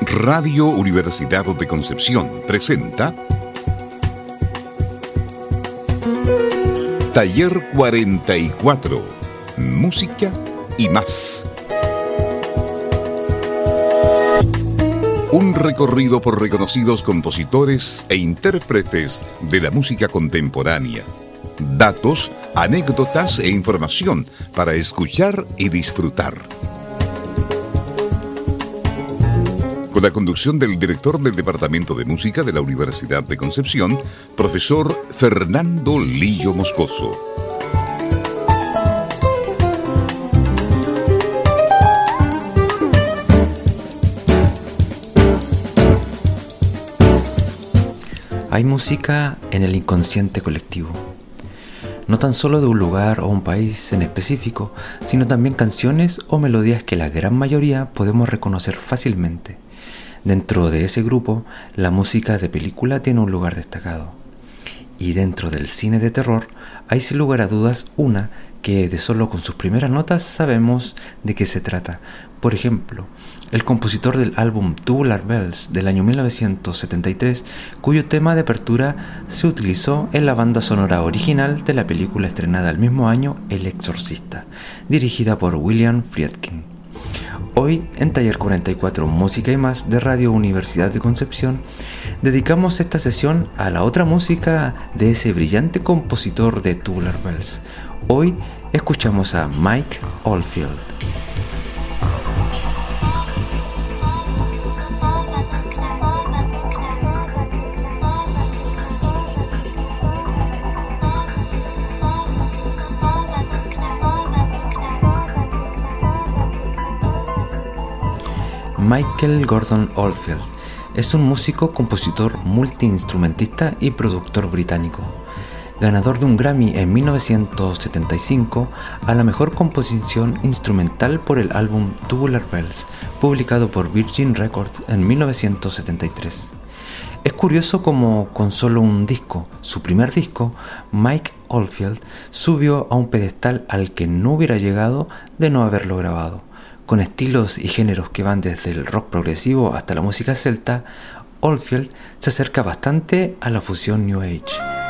Radio Universidad de Concepción presenta Taller 44, Música y más. Un recorrido por reconocidos compositores e intérpretes de la música contemporánea. Datos, anécdotas e información para escuchar y disfrutar. Con la conducción del director del Departamento de Música de la Universidad de Concepción, profesor Fernando Lillo Moscoso. Hay música en el inconsciente colectivo. No tan solo de un lugar o un país en específico, sino también canciones o melodías que la gran mayoría podemos reconocer fácilmente. Dentro de ese grupo, la música de película tiene un lugar destacado. Y dentro del cine de terror, hay sin lugar a dudas una que de solo con sus primeras notas sabemos de qué se trata. Por ejemplo, el compositor del álbum Tubular Bells del año 1973, cuyo tema de apertura se utilizó en la banda sonora original de la película estrenada el mismo año El Exorcista, dirigida por William Friedkin. Hoy, en Taller 44 Música y más de Radio Universidad de Concepción, dedicamos esta sesión a la otra música de ese brillante compositor de Tubular Bells. Hoy escuchamos a Mike Oldfield. Michael Gordon Oldfield es un músico, compositor, multiinstrumentista y productor británico. Ganador de un Grammy en 1975 a la mejor composición instrumental por el álbum Tubular Bells, publicado por Virgin Records en 1973. Es curioso como con solo un disco, su primer disco, Mike Oldfield subió a un pedestal al que no hubiera llegado de no haberlo grabado. Con estilos y géneros que van desde el rock progresivo hasta la música celta, Oldfield se acerca bastante a la fusión New Age.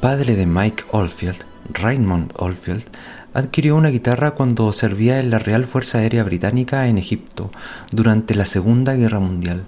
Padre de Mike Oldfield, Raymond Oldfield, adquirió una guitarra cuando servía en la Real Fuerza Aérea Británica en Egipto durante la Segunda Guerra Mundial.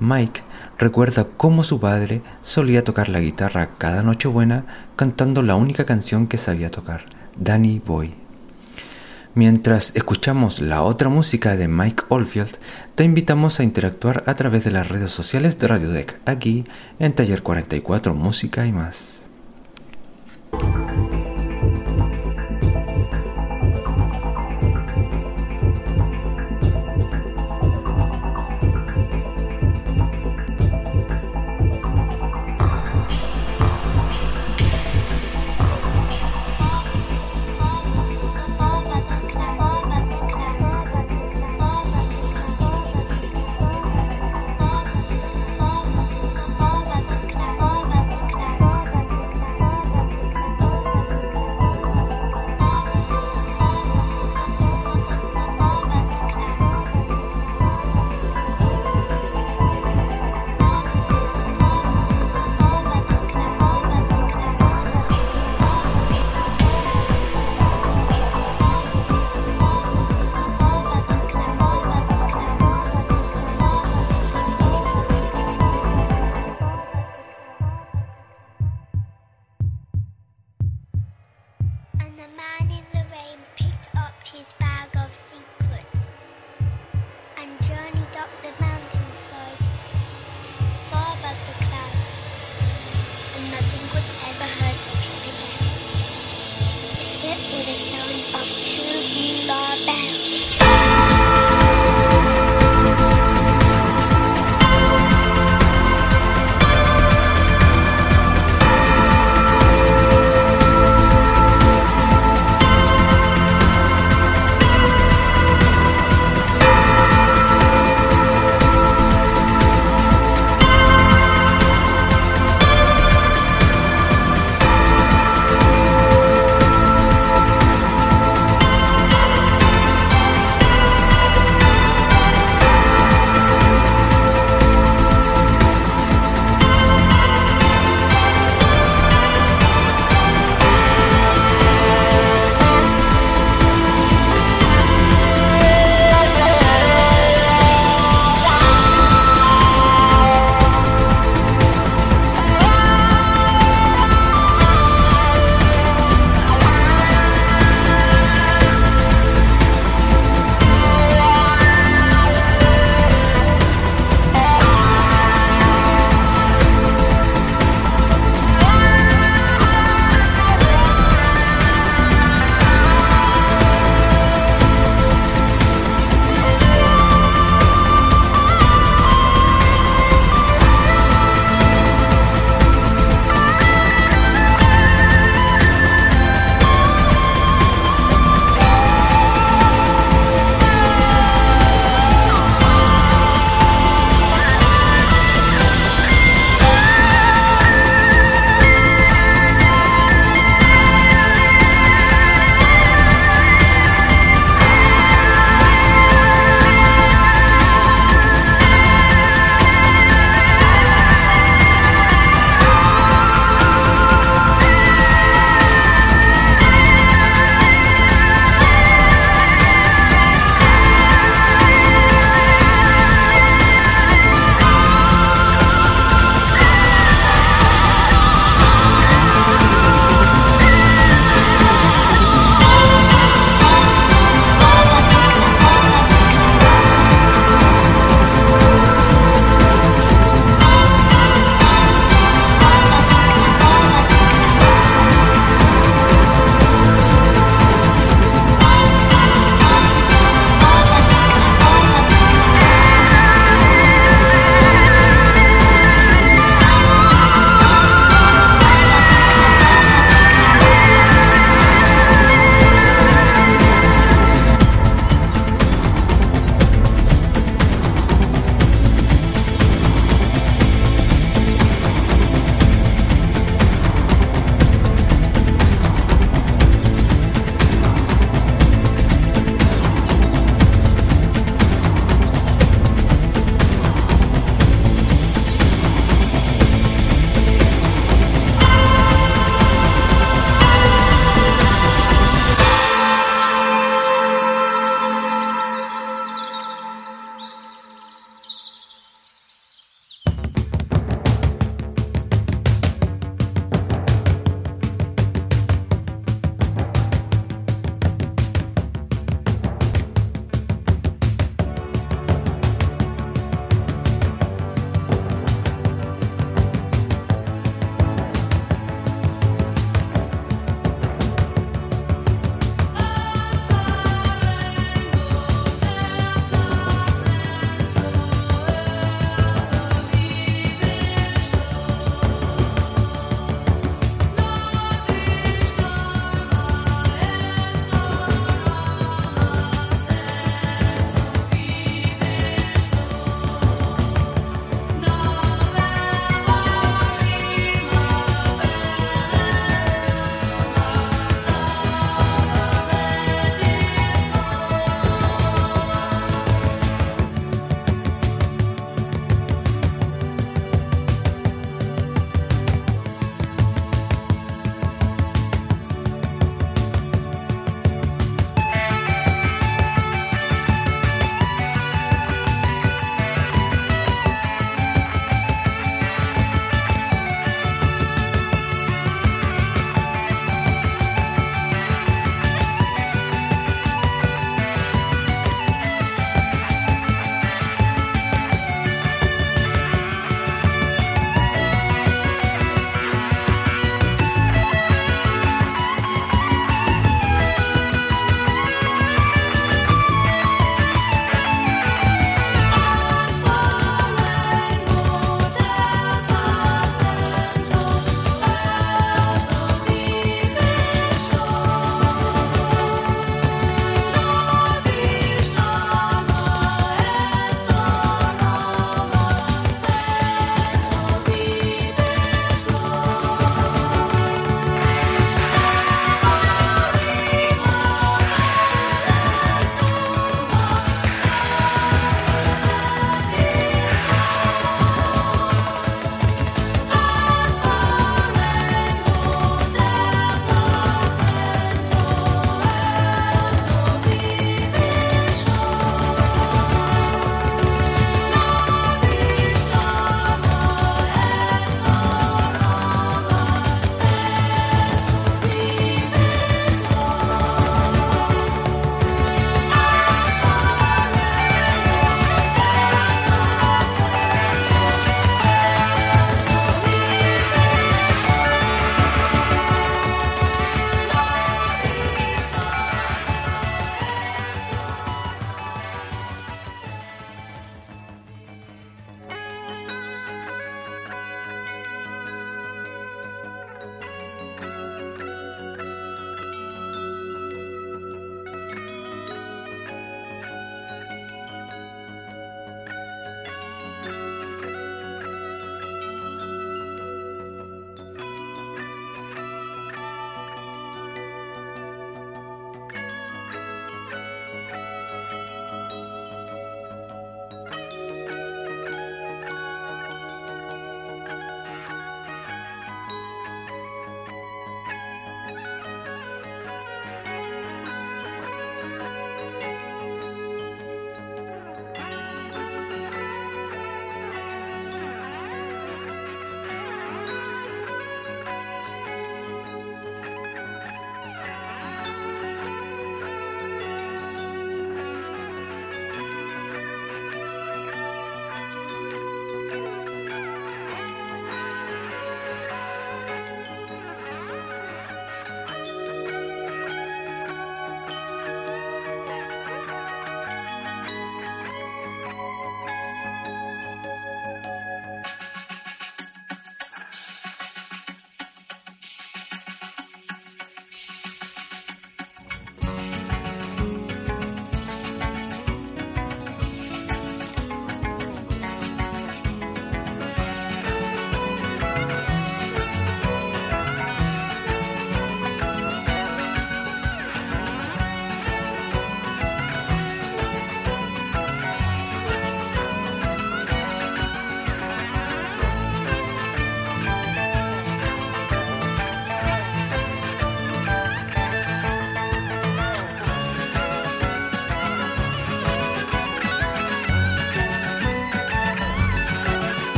Mike recuerda cómo su padre solía tocar la guitarra cada Nochebuena cantando la única canción que sabía tocar, Danny Boy. Mientras escuchamos la otra música de Mike Oldfield, te invitamos a interactuar a través de las redes sociales de Radio Deck, aquí en Taller 44 Música y más.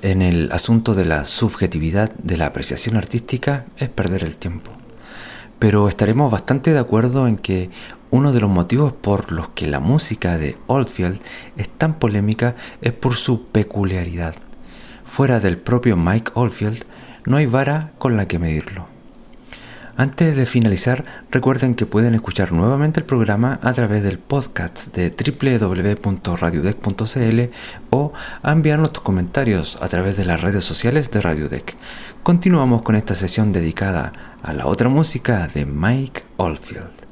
En el asunto de la subjetividad de la apreciación artística es perder el tiempo. Pero estaremos bastante de acuerdo en que uno de los motivos por los que la música de Oldfield es tan polémica es por su peculiaridad. Fuera del propio Mike Oldfield, no hay vara con la que medirlo. Antes de finalizar, recuerden que pueden escuchar nuevamente el programa a través del podcast de www.radiodec.cl o enviarnos tus comentarios a través de las redes sociales de Radiodec. Continuamos con esta sesión dedicada a la otra música de Mike Oldfield.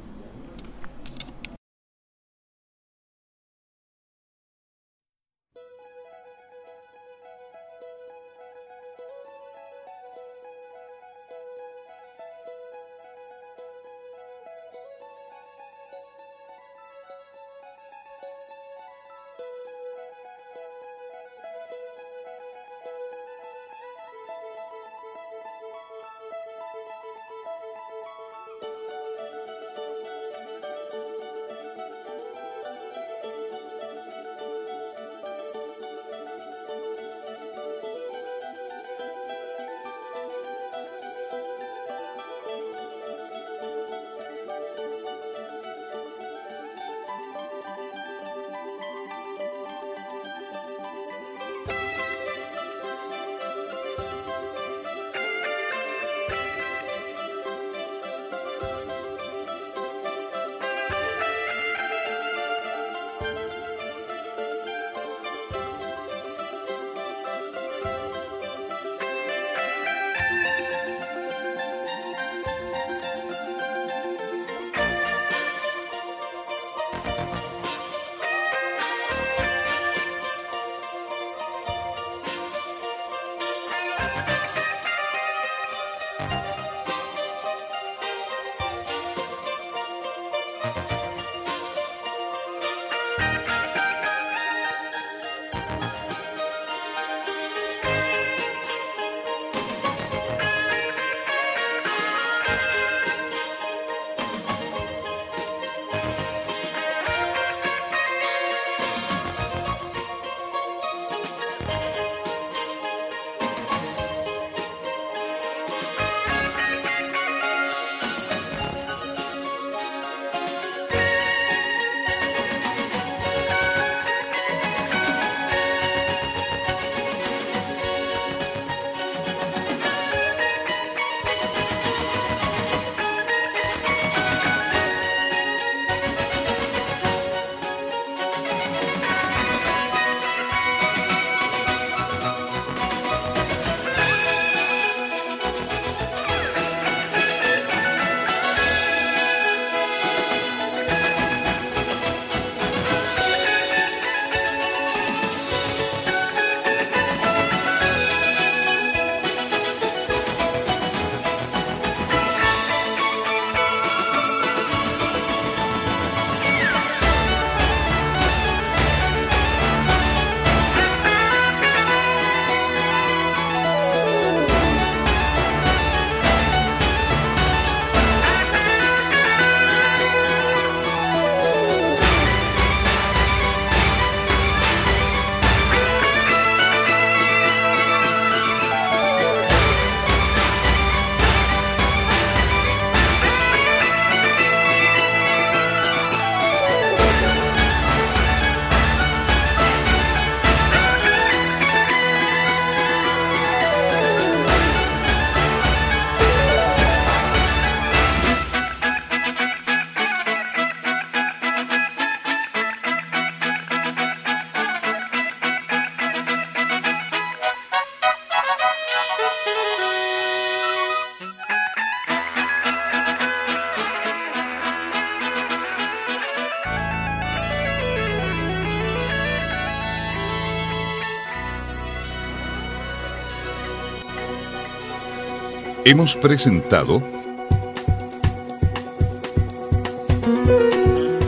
Hemos presentado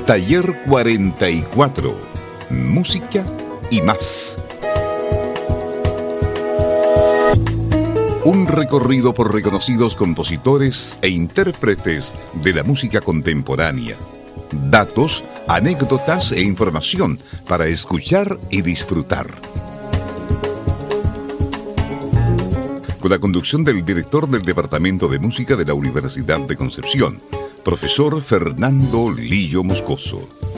Taller 44, Música y más. Un recorrido por reconocidos compositores e intérpretes de la música contemporánea. Datos, anécdotas e información para escuchar y disfrutar. Con la conducción del director del Departamento de Música de la Universidad de Concepción, profesor Fernando Lillo Moscoso.